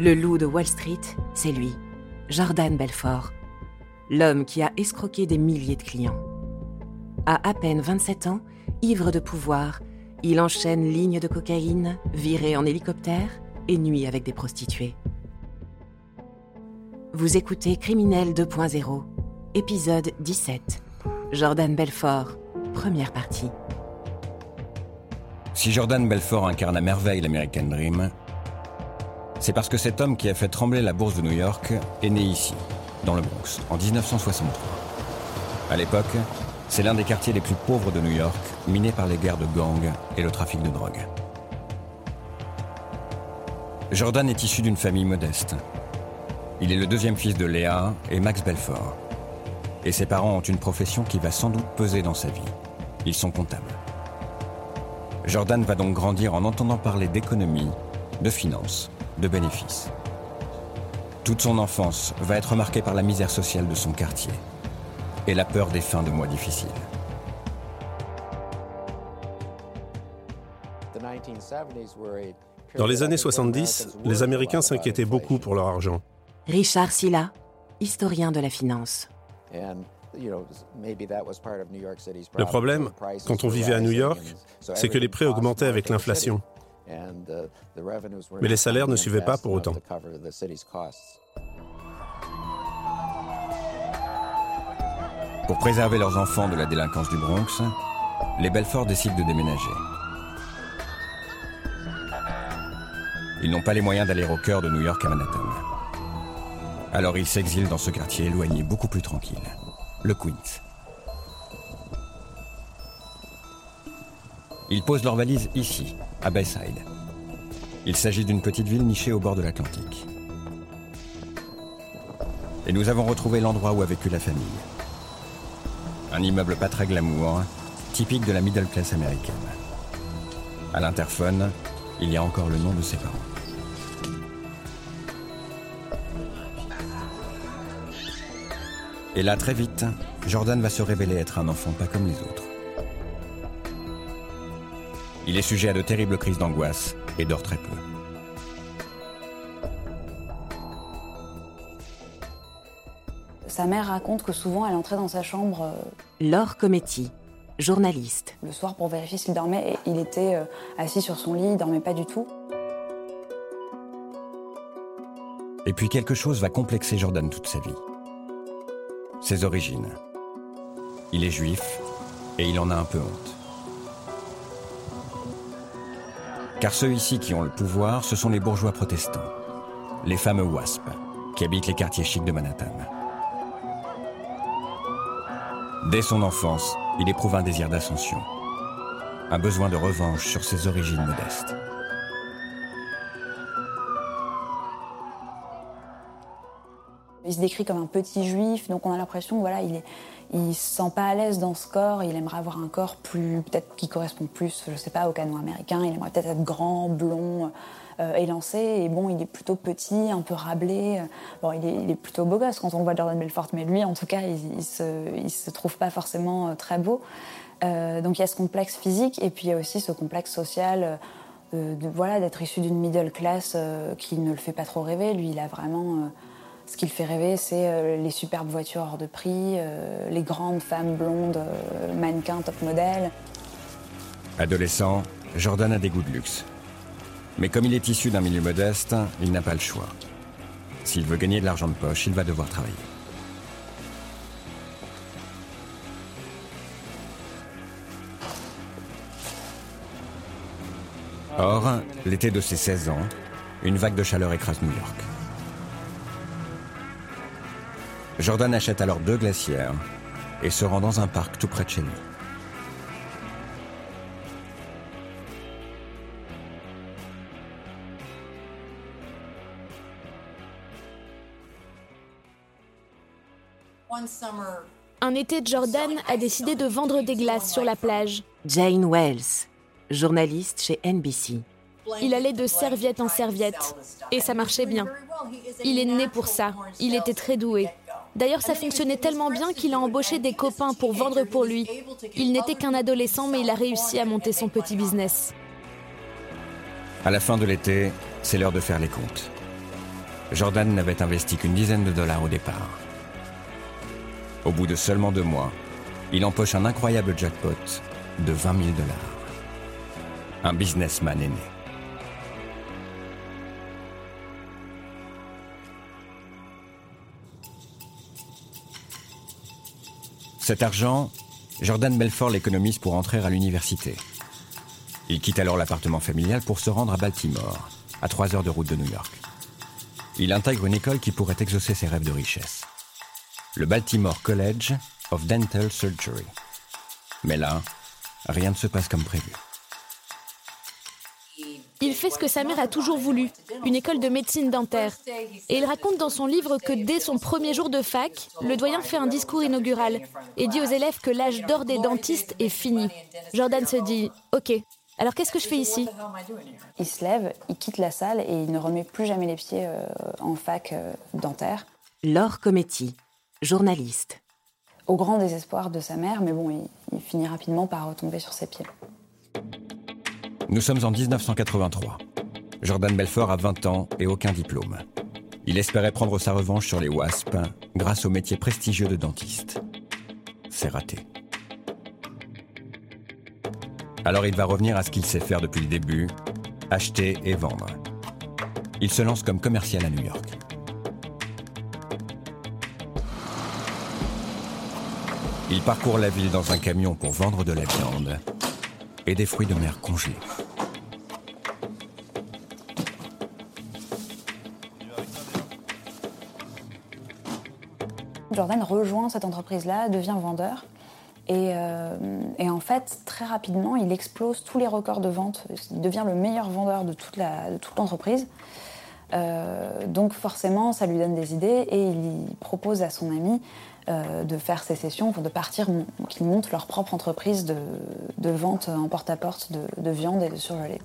Le loup de Wall Street, c'est lui, Jordan Belfort, l'homme qui a escroqué des milliers de clients. À à peine 27 ans, ivre de pouvoir, il enchaîne lignes de cocaïne, viré en hélicoptère et nuit avec des prostituées. Vous écoutez Criminel 2.0, épisode 17. Jordan Belfort, première partie. Si Jordan Belfort incarne à merveille l'American Dream, c'est parce que cet homme qui a fait trembler la bourse de New York est né ici, dans le Bronx, en 1963. À l'époque, c'est l'un des quartiers les plus pauvres de New York, miné par les guerres de gangs et le trafic de drogue. Jordan est issu d'une famille modeste. Il est le deuxième fils de Léa et Max Belfort. Et ses parents ont une profession qui va sans doute peser dans sa vie. Ils sont comptables. Jordan va donc grandir en entendant parler d'économie, de finances de bénéfices. Toute son enfance va être marquée par la misère sociale de son quartier et la peur des fins de mois difficiles. Dans les années 70, les Américains s'inquiétaient beaucoup pour leur argent. Richard Silla, historien de la finance. Le problème, quand on vivait à New York, c'est que les prix augmentaient avec l'inflation. Mais les salaires ne suivaient pas pour autant. Pour préserver leurs enfants de la délinquance du Bronx, les Belfort décident de déménager. Ils n'ont pas les moyens d'aller au cœur de New York à Manhattan. Alors ils s'exilent dans ce quartier éloigné beaucoup plus tranquille, le Queens. Ils posent leurs valises ici, à Bayside. Il s'agit d'une petite ville nichée au bord de l'Atlantique. Et nous avons retrouvé l'endroit où a vécu la famille. Un immeuble pas très glamour, typique de la middle class américaine. À l'interphone, il y a encore le nom de ses parents. Et là, très vite, Jordan va se révéler être un enfant pas comme les autres. Il est sujet à de terribles crises d'angoisse et dort très peu. Sa mère raconte que souvent elle entrait dans sa chambre. Euh, Laure Cometti, journaliste. Le soir pour vérifier s'il dormait et il était euh, assis sur son lit, il dormait pas du tout. Et puis quelque chose va complexer Jordan toute sa vie. Ses origines. Il est juif et il en a un peu honte. Car ceux ici qui ont le pouvoir, ce sont les bourgeois protestants, les fameux WASP, qui habitent les quartiers chics de Manhattan. Dès son enfance, il éprouve un désir d'ascension, un besoin de revanche sur ses origines modestes. Il se décrit comme un petit juif, donc on a l'impression que voilà, il se sent pas à l'aise dans ce corps. Il aimerait avoir un corps plus, peut-être qui correspond plus, je sais pas, au canon américain. Il aimerait peut-être être grand, blond, euh, élancé. Et bon, il est plutôt petit, un peu rablé. Bon, il est, plutôt beau gosse quand on voit Jordan Belfort, mais lui, en tout cas, il, il se, trouve pas forcément euh, très beau. Euh, donc il y a ce complexe physique et puis il y a aussi ce complexe social. Euh, voilà, d'être issu d'une middle class euh, qui ne le fait pas trop rêver. Lui, il a vraiment ce qui le fait rêver, c'est euh, les superbes voitures hors de prix, euh, les grandes femmes blondes, euh, mannequins, top modèles. Adolescent, Jordan a des goûts de luxe. Mais comme il est issu d'un milieu modeste, il n'a pas le choix. S'il veut gagner de l'argent de poche, il va devoir travailler. Or, l'été de ses 16 ans, une vague de chaleur écrase New York. Jordan achète alors deux glacières et se rend dans un parc tout près de chez lui. Un été, Jordan a décidé de vendre des glaces sur la plage. Jane Wells, journaliste chez NBC. Il allait de serviette en serviette et ça marchait bien. Il est né pour ça. Il était très doué. D'ailleurs, ça fonctionnait tellement bien qu'il a embauché des copains pour vendre pour lui. Il n'était qu'un adolescent, mais il a réussi à monter son petit business. À la fin de l'été, c'est l'heure de faire les comptes. Jordan n'avait investi qu'une dizaine de dollars au départ. Au bout de seulement deux mois, il empoche un incroyable jackpot de 20 000 dollars. Un businessman est Cet argent, Jordan Belfort l'économise pour entrer à l'université. Il quitte alors l'appartement familial pour se rendre à Baltimore, à trois heures de route de New York. Il intègre une école qui pourrait exaucer ses rêves de richesse. Le Baltimore College of Dental Surgery. Mais là, rien ne se passe comme prévu. Il fait ce que sa mère a toujours voulu, une école de médecine dentaire. Et il raconte dans son livre que dès son premier jour de fac, le doyen fait un discours inaugural et dit aux élèves que l'âge d'or des dentistes est fini. Jordan se dit Ok, alors qu'est-ce que je fais ici? Il se lève, il quitte la salle et il ne remet plus jamais les pieds euh, en fac euh, dentaire. Laure Cometti, journaliste. Au grand désespoir de sa mère, mais bon, il, il finit rapidement par retomber sur ses pieds. Nous sommes en 1983. Jordan Belfort a 20 ans et aucun diplôme. Il espérait prendre sa revanche sur les WASP grâce au métier prestigieux de dentiste. C'est raté. Alors il va revenir à ce qu'il sait faire depuis le début, acheter et vendre. Il se lance comme commercial à New York. Il parcourt la ville dans un camion pour vendre de la viande et des fruits de mer congelés. Jordan rejoint cette entreprise-là, devient vendeur. Et, euh, et, en fait, très rapidement, il explose tous les records de vente. Il devient le meilleur vendeur de toute l'entreprise. Euh, donc forcément, ça lui donne des idées et il propose à son ami euh, de faire sécession, de partir, qu'ils montent leur propre entreprise de, vente en porte-à-porte de, de viande et de surgelés.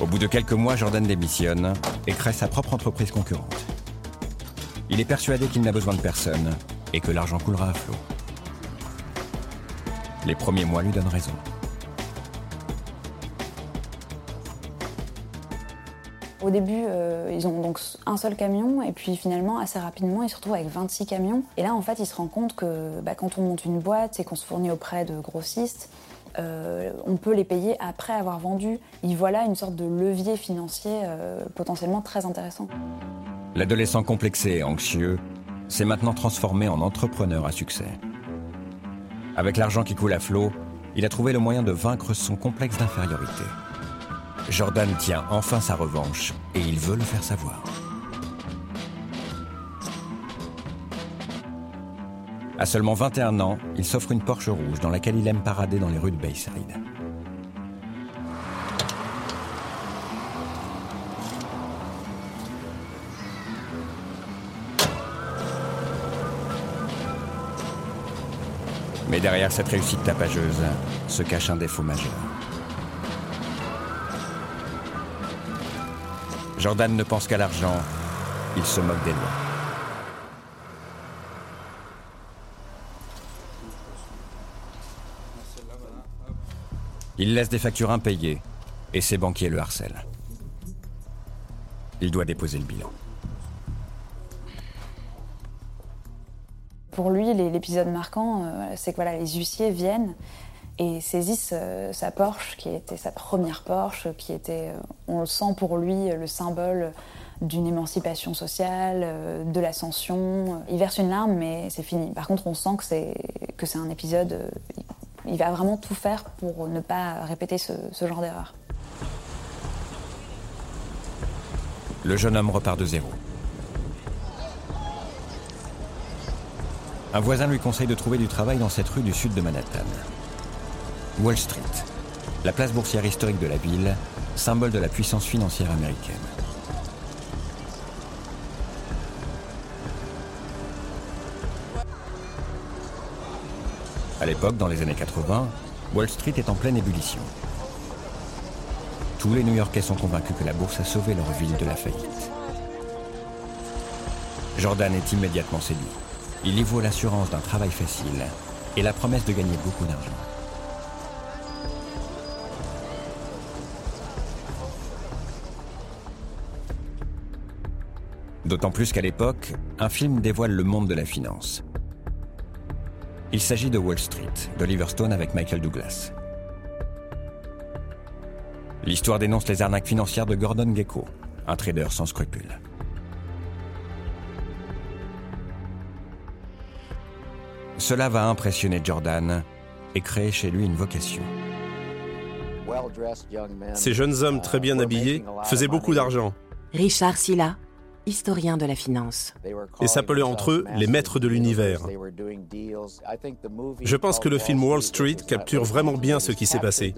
Au bout de quelques mois, Jordan démissionne et crée sa propre entreprise concurrente. Il est persuadé qu'il n'a besoin de personne et que l'argent coulera à flot. Les premiers mois lui donnent raison. Au début, euh, ils ont donc un seul camion, et puis finalement, assez rapidement, ils se retrouvent avec 26 camions. Et là, en fait, ils se rendent compte que bah, quand on monte une boîte et qu'on se fournit auprès de grossistes, euh, on peut les payer après avoir vendu. Ils voient là une sorte de levier financier euh, potentiellement très intéressant. L'adolescent complexé et anxieux s'est maintenant transformé en entrepreneur à succès. Avec l'argent qui coule à flot, il a trouvé le moyen de vaincre son complexe d'infériorité. Jordan tient enfin sa revanche et il veut le faire savoir. À seulement 21 ans, il s'offre une Porsche rouge dans laquelle il aime parader dans les rues de Bayside. Mais derrière cette réussite tapageuse se cache un défaut majeur. Jordan ne pense qu'à l'argent, il se moque des lois. Il laisse des factures impayées et ses banquiers le harcèlent. Il doit déposer le bilan. Pour lui, l'épisode marquant, euh, c'est que voilà, les huissiers viennent et saisissent euh, sa Porsche, qui était sa première Porsche, qui était, euh, on le sent pour lui, le symbole d'une émancipation sociale, de l'ascension. Il verse une larme, mais c'est fini. Par contre, on sent que c'est un épisode. il va vraiment tout faire pour ne pas répéter ce, ce genre d'erreur. Le jeune homme repart de zéro. Un voisin lui conseille de trouver du travail dans cette rue du sud de Manhattan. Wall Street, la place boursière historique de la ville, symbole de la puissance financière américaine. À l'époque, dans les années 80, Wall Street est en pleine ébullition. Tous les New-Yorkais sont convaincus que la bourse a sauvé leur ville de la faillite. Jordan est immédiatement séduit. Il y vaut l'assurance d'un travail facile et la promesse de gagner beaucoup d'argent. D'autant plus qu'à l'époque, un film dévoile le monde de la finance. Il s'agit de Wall Street, d'Oliver Stone avec Michael Douglas. L'histoire dénonce les arnaques financières de Gordon Gecko, un trader sans scrupules. Cela va impressionner Jordan et créer chez lui une vocation. Ces jeunes hommes très bien habillés faisaient beaucoup d'argent. Richard Silla, historien de la finance. Et s'appelaient entre eux les maîtres de l'univers. Je pense que le film Wall Street capture vraiment bien ce qui s'est passé.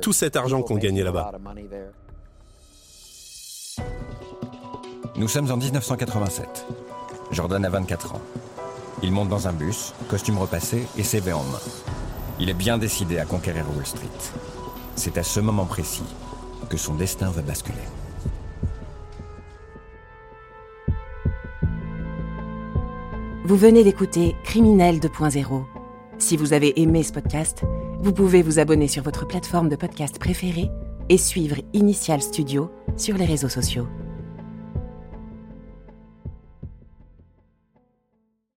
Tout cet argent qu'on gagnait là-bas. Nous sommes en 1987. Jordan a 24 ans. Il monte dans un bus, costume repassé et CV en main. Il est bien décidé à conquérir Wall Street. C'est à ce moment précis que son destin va basculer. Vous venez d'écouter Criminel 2.0. Si vous avez aimé ce podcast, vous pouvez vous abonner sur votre plateforme de podcast préférée et suivre Initial Studio sur les réseaux sociaux.